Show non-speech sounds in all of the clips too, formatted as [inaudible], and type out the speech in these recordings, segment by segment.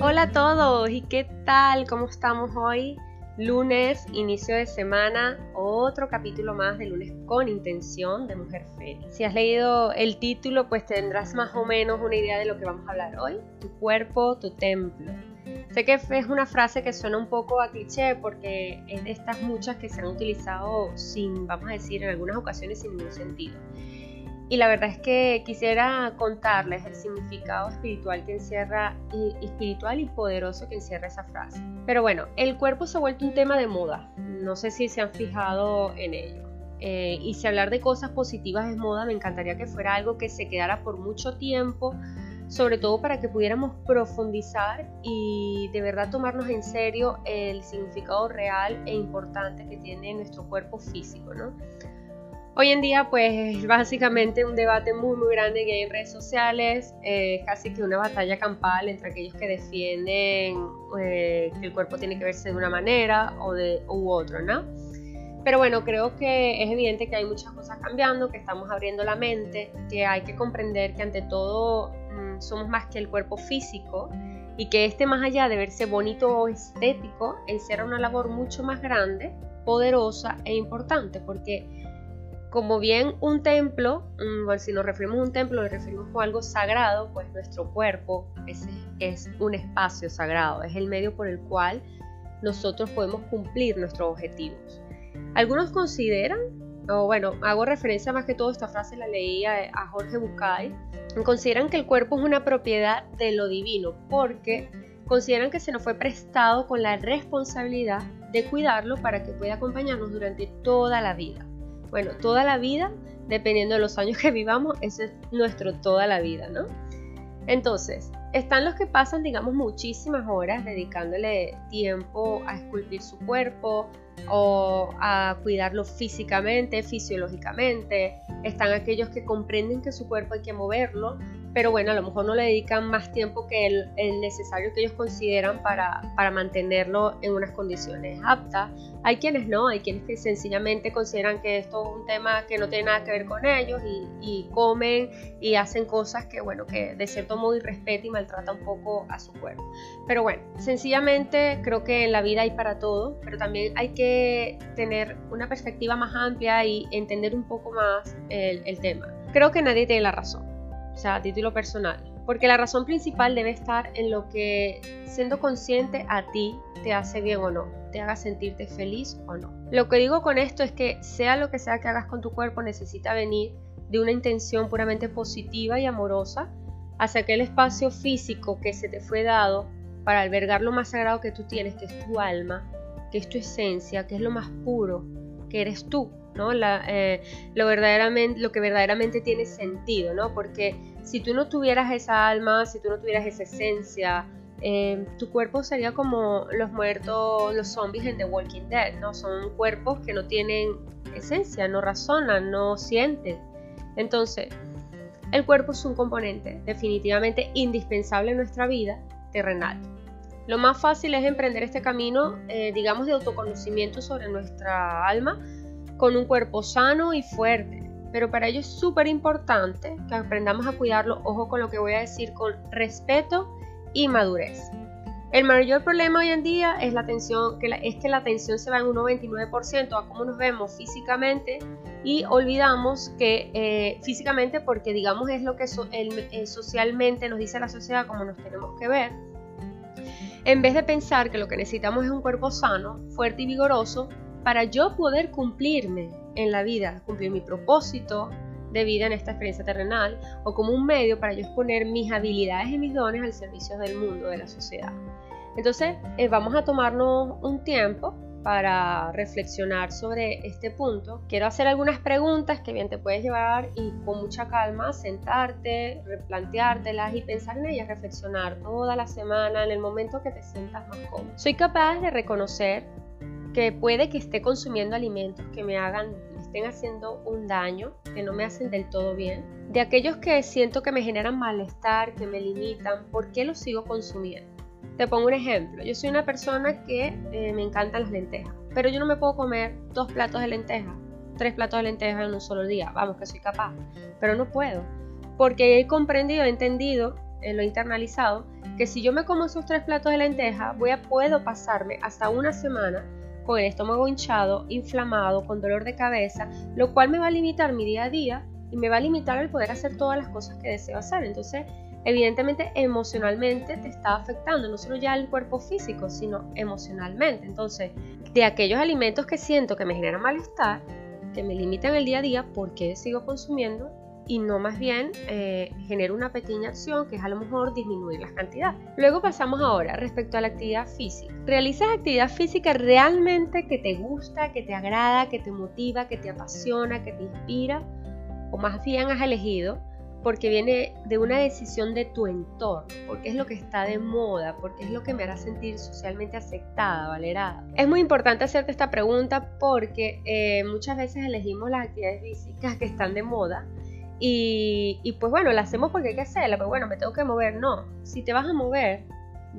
Hola a todos y qué tal, ¿cómo estamos hoy? Lunes, inicio de semana, otro capítulo más de lunes con intención de Mujer Feliz. Si has leído el título, pues tendrás más o menos una idea de lo que vamos a hablar hoy. Tu cuerpo, tu templo. Sé que es una frase que suena un poco a cliché porque es de estas muchas que se han utilizado sin, vamos a decir, en algunas ocasiones sin ningún sentido. Y la verdad es que quisiera contarles el significado espiritual que encierra, y, espiritual y poderoso que encierra esa frase. Pero bueno, el cuerpo se ha vuelto un tema de moda. No sé si se han fijado en ello. Eh, y si hablar de cosas positivas es moda, me encantaría que fuera algo que se quedara por mucho tiempo, sobre todo para que pudiéramos profundizar y de verdad tomarnos en serio el significado real e importante que tiene nuestro cuerpo físico, ¿no? Hoy en día, pues es básicamente un debate muy, muy grande que hay en redes sociales, eh, casi que una batalla campal entre aquellos que defienden eh, que el cuerpo tiene que verse de una manera o de, u otra, ¿no? Pero bueno, creo que es evidente que hay muchas cosas cambiando, que estamos abriendo la mente, que hay que comprender que ante todo mm, somos más que el cuerpo físico y que este más allá de verse bonito o estético, encierra una labor mucho más grande, poderosa e importante, porque como bien un templo, mm, si nos referimos a un templo, nos referimos a algo sagrado, pues nuestro cuerpo es, un espacio sagrado, es el medio por el cual nosotros podemos cumplir nuestros objetivos. Algunos consideran, o bueno, hago referencia más que todo, esta frase la leí a, Jorge Bucay, consideran que el cuerpo es una propiedad de lo divino, porque consideran que se nos fue prestado con la responsabilidad de cuidarlo para que pueda acompañarnos durante toda la vida. Bueno, toda la vida, dependiendo de los años que vivamos, eso es nuestro toda la vida, ¿no? Entonces, están los que pasan, digamos, muchísimas horas dedicándole tiempo a esculpir su cuerpo o a cuidarlo físicamente, fisiológicamente. Están aquellos que comprenden que su cuerpo hay que moverlo, pero bueno, a lo mejor no le dedican más tiempo que el, necesario que ellos consideran para, para, mantenerlo en unas condiciones aptas. Hay quienes no, hay quienes que sencillamente consideran que esto es un tema que no tiene nada que ver con ellos y, comen y hacen cosas que, bueno, que de cierto modo irrespeta y maltrata un poco a su cuerpo. Pero bueno, sencillamente creo que en la vida hay para todo, pero también hay que tener una perspectiva más amplia y entender un poco más el tema. Creo que nadie tiene la razón o sea, a título personal. Porque la razón principal debe estar en lo que, siendo consciente a ti, te hace bien o no, te haga sentirte feliz o no. Lo que digo con esto es que sea lo que sea que hagas con tu cuerpo, necesita venir de una intención puramente positiva y amorosa hacia aquel espacio físico que se te fue dado para albergar lo más sagrado que tú tienes, que es tu alma, que es tu esencia, que es lo más puro, que eres tú. Eh, lo, verdaderamente, lo que verdaderamente tiene sentido, ¿no? Porque si tú no tuvieras esa alma, si tú no tuvieras esa esencia, eh, tu cuerpo sería como los muertos, los zombies en The Walking Dead, ¿no? Son cuerpos que no tienen esencia, no razonan, no sienten. Entonces, el cuerpo es un componente definitivamente indispensable en nuestra vida terrenal. Lo más fácil es emprender este camino, eh, digamos, de autoconocimiento sobre nuestra alma, con un cuerpo sano y fuerte. Pero para ello es súper importante que aprendamos a cuidarlo, ojo con lo que voy a decir, con respeto y madurez. El mayor problema hoy en día es, la atención, que es que la atención se va en un 99% a cómo nos vemos físicamente y olvidamos que eh, físicamente porque digamos es lo que eh, socialmente nos dice la sociedad cómo nos tenemos que ver. En vez de pensar que lo que necesitamos es un cuerpo sano, fuerte y vigoroso, para yo poder cumplirme en la vida, cumplir mi propósito de vida en esta experiencia terrenal o como un medio para yo exponer mis habilidades y mis dones al servicio del mundo, de la sociedad. Entonces, eh, vamos a tomarnos un tiempo para reflexionar sobre este punto. Quiero hacer algunas preguntas que bien te puedes llevar y con mucha calma sentarte, replanteártelas y pensar en ellas, reflexionar toda la semana en el momento que te sientas más cómodo. Soy capaz de reconocer que puede que esté consumiendo alimentos que me hagan, estén haciendo un daño, que no me hacen del todo bien. De aquellos que siento que me generan malestar, que me limitan, ¿por qué los sigo consumiendo? Te pongo un ejemplo. Yo soy una persona que eh, me encantan las lentejas, pero yo no me puedo comer dos platos de lentejas, tres platos de lentejas en un solo día. Vamos, que soy capaz, pero no puedo. Porque he comprendido, he entendido eh, lo he internalizado, que si yo me como esos tres platos de lenteja, voy a, puedo pasarme hasta una semana con el estómago hinchado, inflamado, con dolor de cabeza, lo cual me va a limitar mi día a día y me va a limitar el poder hacer todas las cosas que deseo hacer. Entonces, evidentemente, emocionalmente te está afectando, no solo ya el cuerpo físico, sino emocionalmente. Entonces, de aquellos alimentos que siento que me generan malestar, que me limitan el día a día, ¿por qué sigo consumiendo? Y no más bien eh, una pequeña acción que es a lo mejor disminuir las cantidades. Luego pasamos ahora respecto a la actividad física. ¿Realizas actividad física realmente que te gusta, que te agrada, que te motiva, que te apasiona, que te inspira? ¿O más bien has elegido porque viene de una decisión de tu entorno, porque es lo que está de moda, porque es lo que me hará sentir socialmente aceptada, valerada. Es muy importante hacerte esta pregunta porque eh, muchas veces elegimos las actividades físicas que están de moda y, pues bueno, la hacemos porque hay que hacerla, pero bueno, me tengo que mover. No, si te vas a mover,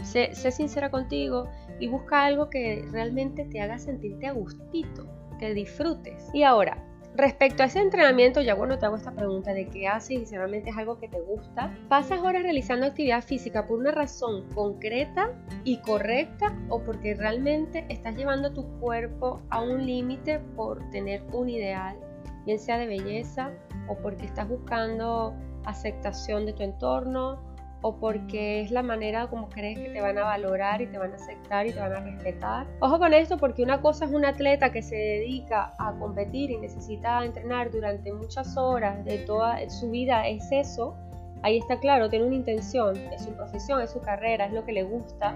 sé, sincera contigo y busca algo que realmente te haga sentirte a gustito, que disfrutes. Y ahora, respecto a ese entrenamiento, ya bueno, te hago esta pregunta de qué haces y si realmente es algo que te gusta. ¿Pasas horas realizando actividad física por una razón concreta y correcta o porque realmente estás llevando tu cuerpo a un límite por tener un ideal, bien sea de belleza o porque estás buscando aceptación de tu entorno o porque es la manera como crees que te van a valorar y te van a aceptar y te van a respetar. Ojo con esto porque una cosa es un atleta que se dedica a competir y necesita entrenar durante muchas horas de toda su vida, es eso. Ahí está claro, tiene una intención, es su profesión, es su carrera, es lo que le gusta.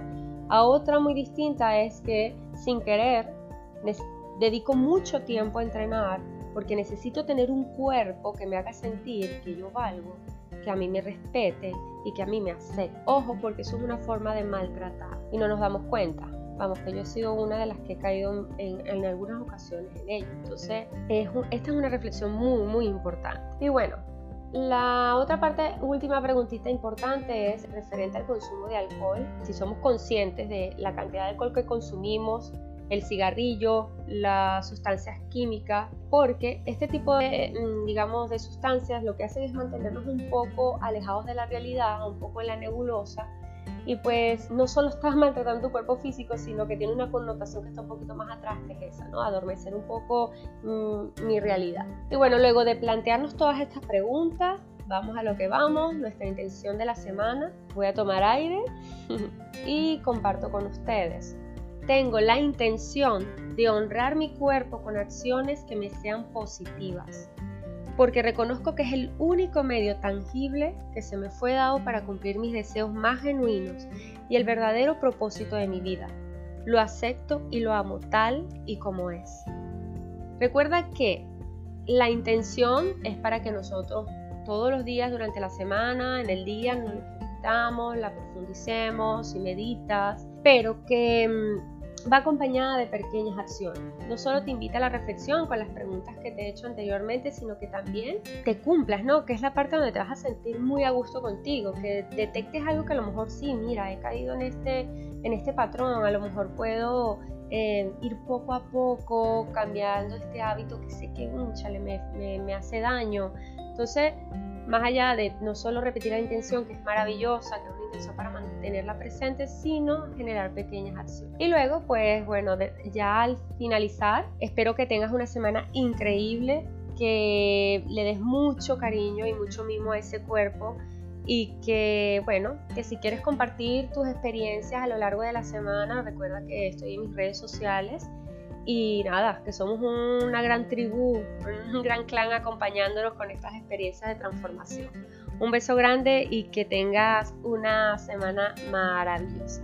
A otra muy distinta es que sin querer dedico mucho tiempo a entrenar porque necesito tener un cuerpo que me haga sentir que yo valgo, que a mí me respete y que a mí me acepte. Ojo, porque eso es una forma de maltratar y no nos damos cuenta. Vamos, que yo he sido una de las que he caído en, algunas ocasiones en ello. Entonces, esta es una reflexión muy, muy importante. Y bueno, la otra parte, última preguntita importante es referente al consumo de alcohol. Si somos conscientes de la cantidad de alcohol que consumimos, el cigarrillo, las sustancias químicas, porque este tipo de, mm, digamos, de sustancias lo que hacen es mantenernos un poco alejados de la realidad, un poco en la nebulosa, y pues no solo estás [laughs] maltratando tu cuerpo físico, sino que tiene una connotación que está un poquito más atrás, que es esa, ¿no? Adormecer un poco mm, mi realidad. Y bueno, luego de plantearnos todas estas preguntas, vamos a lo que vamos, nuestra intención de la semana. Voy a tomar aire [laughs] y comparto con ustedes tengo la intención de honrar mi cuerpo con acciones que me sean positivas, porque reconozco que es el único medio tangible que se me fue dado para cumplir mis deseos más genuinos y el verdadero propósito de mi vida. Lo acepto y lo amo tal y como es. Recuerda que la intención es para que nosotros todos los días durante la semana, en el día, nos la profundicemos y meditas, pero que mm, va acompañada de pequeñas acciones. No solo te invita a la reflexión con las preguntas que te he hecho anteriormente, sino que también te cumplas, ¿no? Que es la parte donde te vas a sentir muy a gusto contigo, que detectes algo que a lo mejor sí, mira, he caído en este, en este patrón, a lo mejor puedo eh, ir poco a poco cambiando este hábito que sé que, me, me, me hace daño. Entonces, más allá de no solo repetir la intención, que es maravillosa, que es una intención para mantenerla presente, sino generar pequeñas acciones. Y luego, pues bueno, ya al finalizar, espero que tengas una semana increíble, que le des mucho cariño y mucho mimo a ese cuerpo y que bueno, que si quieres compartir tus experiencias a lo largo de la semana, recuerda que estoy en mis redes sociales y nada, que somos una gran tribu, un gran clan acompañándonos con estas experiencias de transformación. Un beso grande y que tengas una semana maravillosa.